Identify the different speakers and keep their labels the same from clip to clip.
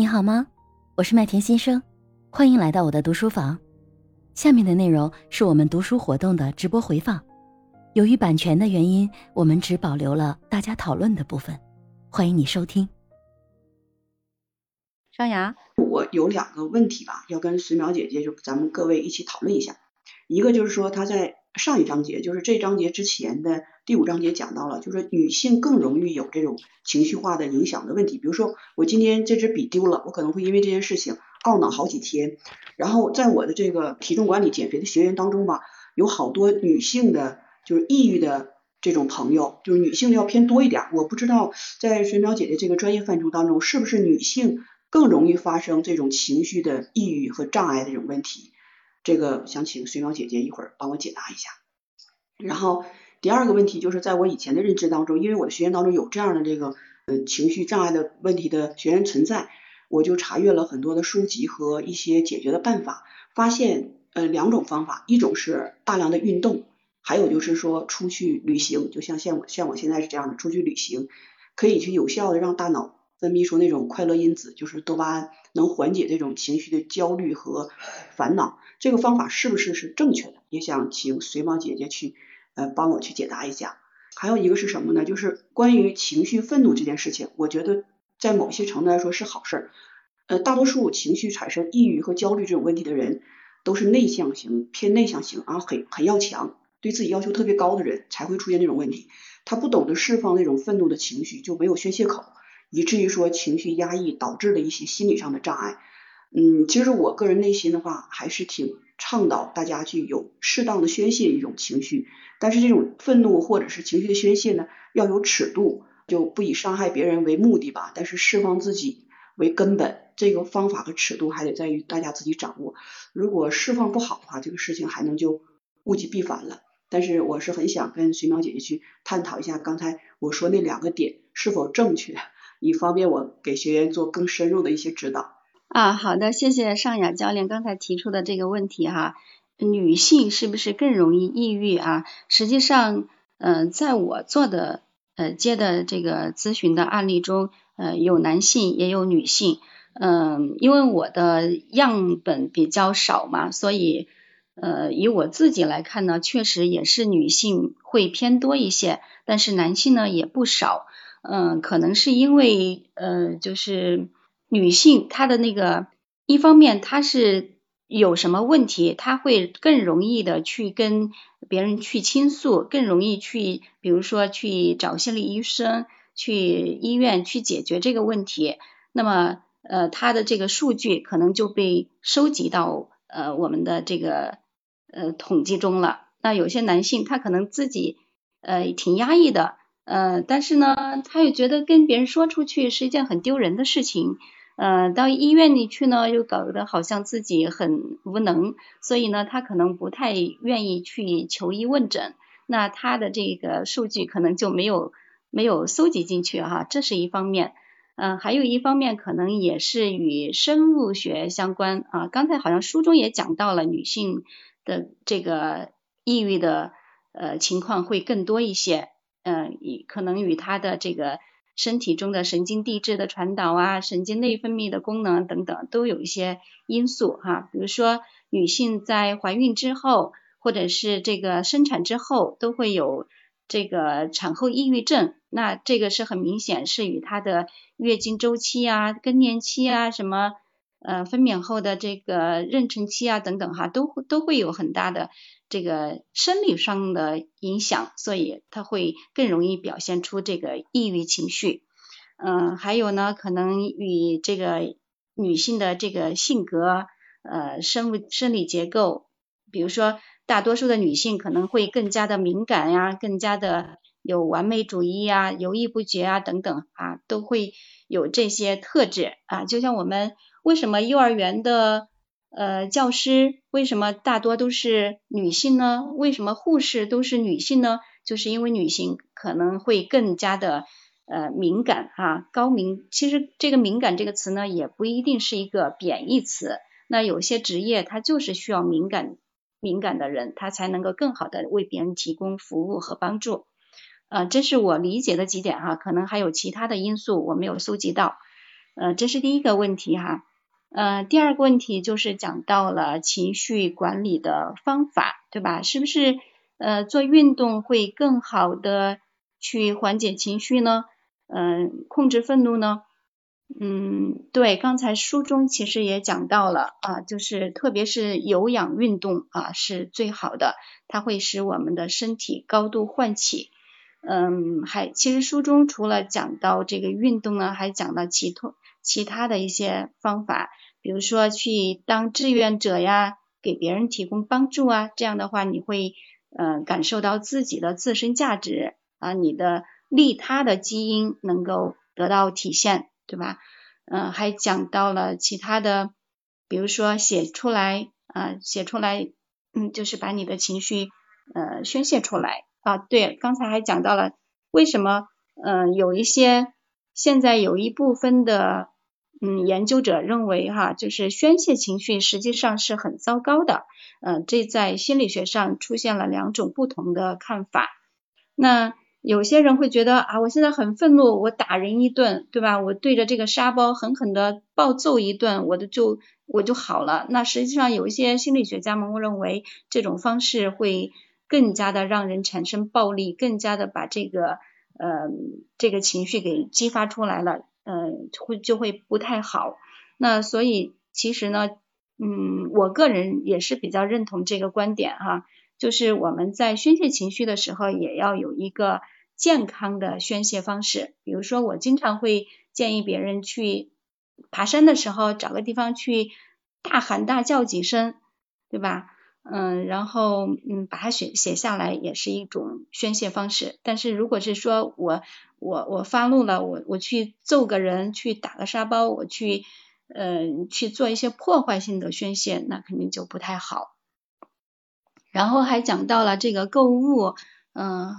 Speaker 1: 你好吗？我是麦田先生，欢迎来到我的读书房。下面的内容是我们读书活动的直播回放，由于版权的原因，我们只保留了大家讨论的部分。欢迎你收听。
Speaker 2: 张牙，
Speaker 3: 我有两个问题吧，要跟随苗姐姐就咱们各位一起讨论一下。一个就是说，她在上一章节，就是这章节之前的第五章节讲到了，就是女性更容易有这种情绪化的影响的问题。比如说，我今天这支笔丢了，我可能会因为这件事情懊恼好几天。然后在我的这个体重管理减肥的学员当中吧，有好多女性的，就是抑郁的这种朋友，就是女性要偏多一点。我不知道在水淼姐姐这个专业范畴当中，是不是女性？更容易发生这种情绪的抑郁和障碍的这种问题，这个想请水淼姐姐一会儿帮我解答一下。然后第二个问题就是在我以前的认知当中，因为我的学员当中有这样的这个呃情绪障碍的问题的学员存在，我就查阅了很多的书籍和一些解决的办法，发现呃两种方法，一种是大量的运动，还有就是说出去旅行，就像像我像我现在是这样的，出去旅行可以去有效的让大脑。分泌出那种快乐因子，就是多巴胺，能缓解这种情绪的焦虑和烦恼。这个方法是不是是正确的？也想请水宝姐姐去呃帮我去解答一下。还有一个是什么呢？就是关于情绪愤怒这件事情，我觉得在某些程度来说是好事儿。呃，大多数情绪产生抑郁和焦虑这种问题的人，都是内向型，偏内向型啊，很很要强，对自己要求特别高的人才会出现这种问题。他不懂得释放那种愤怒的情绪，就没有宣泄口。以至于说情绪压抑导致了一些心理上的障碍，嗯，其实我个人内心的话还是挺倡导大家去有适当的宣泄一种情绪，但是这种愤怒或者是情绪的宣泄呢，要有尺度，就不以伤害别人为目的吧，但是释放自己为根本，这个方法和尺度还得在于大家自己掌握。如果释放不好的话，这个事情还能就物极必反了。但是我是很想跟水淼姐姐去探讨一下刚才我说那两个点是否正确。以方便我给学员做更深入的一些指导
Speaker 2: 啊，好的，谢谢尚雅教练刚才提出的这个问题哈，女性是不是更容易抑郁啊？实际上，嗯，在我做的呃接的这个咨询的案例中，呃，有男性也有女性，嗯，因为我的样本比较少嘛，所以呃以我自己来看呢，确实也是女性会偏多一些，但是男性呢也不少。嗯，可能是因为呃，就是女性她的那个一方面她是有什么问题，她会更容易的去跟别人去倾诉，更容易去，比如说去找心理医生，去医院去解决这个问题。那么呃，她的这个数据可能就被收集到呃我们的这个呃统计中了。那有些男性他可能自己呃挺压抑的。呃，但是呢，他又觉得跟别人说出去是一件很丢人的事情，呃，到医院里去呢，又搞得好像自己很无能，所以呢，他可能不太愿意去求医问诊，那他的这个数据可能就没有没有搜集进去哈，这是一方面，嗯，还有一方面可能也是与生物学相关啊，刚才好像书中也讲到了女性的这个抑郁的呃情况会更多一些。嗯，可能与他的这个身体中的神经递质的传导啊，神经内分泌的功能等等，都有一些因素哈。比如说，女性在怀孕之后，或者是这个生产之后，都会有这个产后抑郁症。那这个是很明显是与她的月经周期啊、更年期啊、什么呃分娩后的这个妊娠期啊等等哈，都会都会有很大的。这个生理上的影响，所以他会更容易表现出这个抑郁情绪。嗯，还有呢，可能与这个女性的这个性格、呃生物生理结构，比如说大多数的女性可能会更加的敏感呀，更加的有完美主义呀、犹豫不决啊等等啊，都会有这些特质啊。就像我们为什么幼儿园的。呃，教师为什么大多都是女性呢？为什么护士都是女性呢？就是因为女性可能会更加的呃敏感啊，高敏。其实这个敏感这个词呢，也不一定是一个贬义词。那有些职业它就是需要敏感敏感的人，他才能够更好的为别人提供服务和帮助。呃，这是我理解的几点哈，可能还有其他的因素我没有搜集到。呃，这是第一个问题哈。呃，第二个问题就是讲到了情绪管理的方法，对吧？是不是呃做运动会更好的去缓解情绪呢？嗯，控制愤怒呢？嗯，对，刚才书中其实也讲到了啊，就是特别是有氧运动啊是最好的，它会使我们的身体高度唤起。嗯，还其实书中除了讲到这个运动呢，还讲到其他其他的一些方法，比如说去当志愿者呀，给别人提供帮助啊，这样的话你会呃感受到自己的自身价值啊，你的利他的基因能够得到体现，对吧？嗯，还讲到了其他的，比如说写出来啊，写出来，嗯，就是把你的情绪呃宣泄出来。啊，对，刚才还讲到了为什么，嗯，有一些现在有一部分的，嗯，研究者认为哈，就是宣泄情绪实际上是很糟糕的，嗯，这在心理学上出现了两种不同的看法。那有些人会觉得啊，我现在很愤怒，我打人一顿，对吧？我对着这个沙包狠狠的暴揍一顿，我的就我就好了。那实际上有一些心理学家们认为这种方式会。更加的让人产生暴力，更加的把这个呃这个情绪给激发出来了，嗯，会就会不太好。那所以其实呢，嗯，我个人也是比较认同这个观点哈，就是我们在宣泄情绪的时候，也要有一个健康的宣泄方式。比如说，我经常会建议别人去爬山的时候，找个地方去大喊大叫几声，对吧？嗯，然后嗯，把它写写下来也是一种宣泄方式。但是如果是说我我我发怒了，我我去揍个人，去打个沙包，我去嗯去做一些破坏性的宣泄，那肯定就不太好。然后还讲到了这个购物，嗯，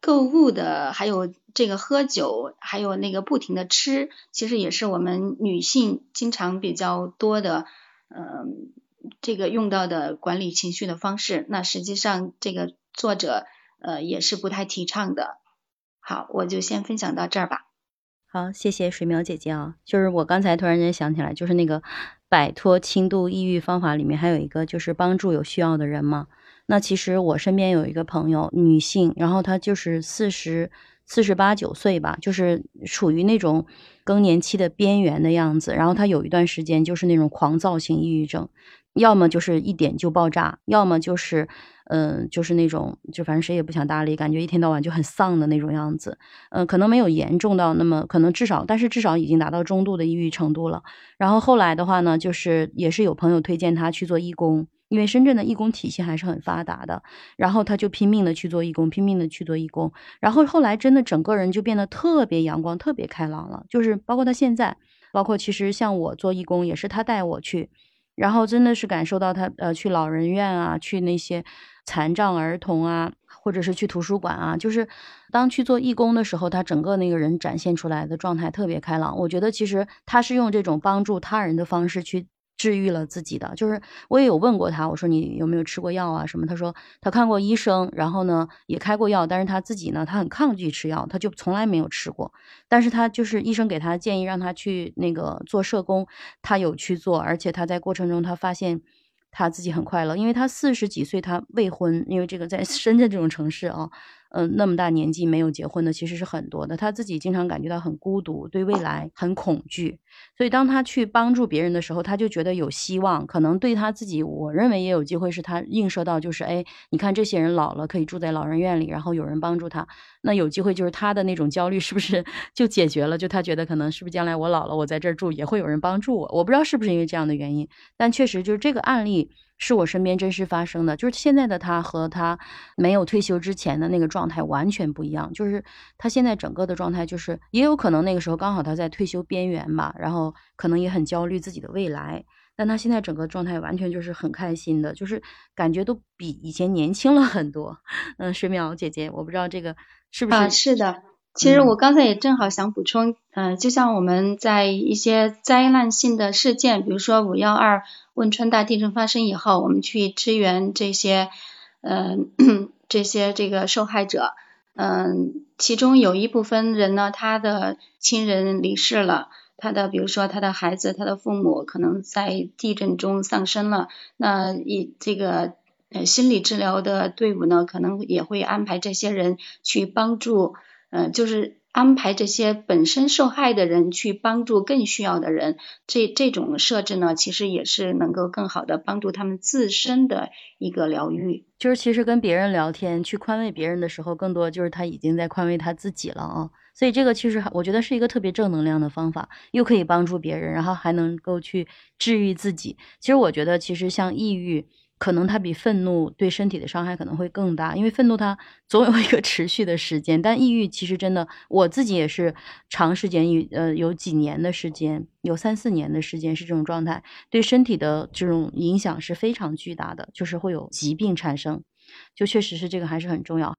Speaker 2: 购物的还有这个喝酒，还有那个不停的吃，其实也是我们女性经常比较多的，嗯。这个用到的管理情绪的方式，那实际上这个作者呃也是不太提倡的。好，我就先分享到这儿吧。
Speaker 1: 好，谢谢水苗姐姐啊。就是我刚才突然间想起来，就是那个摆脱轻度抑郁方法里面还有一个就是帮助有需要的人嘛。那其实我身边有一个朋友，女性，然后她就是四十四十八九岁吧，就是处于那种更年期的边缘的样子。然后她有一段时间就是那种狂躁性抑郁症。要么就是一点就爆炸，要么就是，嗯，就是那种，就反正谁也不想搭理，感觉一天到晚就很丧的那种样子。嗯，可能没有严重到那么，可能至少，但是至少已经达到中度的抑郁程度了。然后后来的话呢，就是也是有朋友推荐他去做义工，因为深圳的义工体系还是很发达的。然后他就拼命的去做义工，拼命的去做义工。然后后来真的整个人就变得特别阳光，特别开朗了。就是包括他现在，包括其实像我做义工，也是他带我去。然后真的是感受到他呃去老人院啊，去那些残障儿童啊，或者是去图书馆啊，就是当去做义工的时候，他整个那个人展现出来的状态特别开朗。我觉得其实他是用这种帮助他人的方式去。治愈了自己的，就是我也有问过他，我说你有没有吃过药啊什么？他说他看过医生，然后呢也开过药，但是他自己呢他很抗拒吃药，他就从来没有吃过。但是他就是医生给他建议让他去那个做社工，他有去做，而且他在过程中他发现他自己很快乐，因为他四十几岁他未婚，因为这个在 深圳这种城市啊。嗯，那么大年纪没有结婚的其实是很多的。他自己经常感觉到很孤独，对未来很恐惧。所以当他去帮助别人的时候，他就觉得有希望。可能对他自己，我认为也有机会是他映射到，就是哎，你看这些人老了可以住在老人院里，然后有人帮助他，那有机会就是他的那种焦虑是不是 就解决了？就他觉得可能是不是将来我老了，我在这儿住也会有人帮助我。我不知道是不是因为这样的原因，但确实就是这个案例。是我身边真实发生的，就是现在的他和他没有退休之前的那个状态完全不一样。就是他现在整个的状态，就是也有可能那个时候刚好他在退休边缘吧，然后可能也很焦虑自己的未来。但他现在整个状态完全就是很开心的，就是感觉都比以前年轻了很多。嗯，水淼姐姐，我不知道这个是不是？
Speaker 2: 啊，是的。其实我刚才也正好想补充，嗯，就像我们在一些灾难性的事件，比如说五幺二汶川大地震发生以后，我们去支援这些，嗯，这些这个受害者，嗯，其中有一部分人呢，他的亲人离世了。他的比如说他的孩子、他的父母可能在地震中丧生了，那一这个呃心理治疗的队伍呢，可能也会安排这些人去帮助，呃，就是安排这些本身受害的人去帮助更需要的人。这这种设置呢，其实也是能够更好的帮助他们自身的一个疗愈。
Speaker 1: 就是其实跟别人聊天去宽慰别人的时候，更多就是他已经在宽慰他自己了啊。所以这个其实我觉得是一个特别正能量的方法，又可以帮助别人，然后还能够去治愈自己。其实我觉得，其实像抑郁，可能它比愤怒对身体的伤害可能会更大，因为愤怒它 总有一个持续的时间，但抑郁其实真的，我自己也是长时间有，呃，有几年的时间，有三四年的时间是这种状态，对身体的这种影响是非常巨大的，就是会有疾病产生，就确实是这个还是很重要。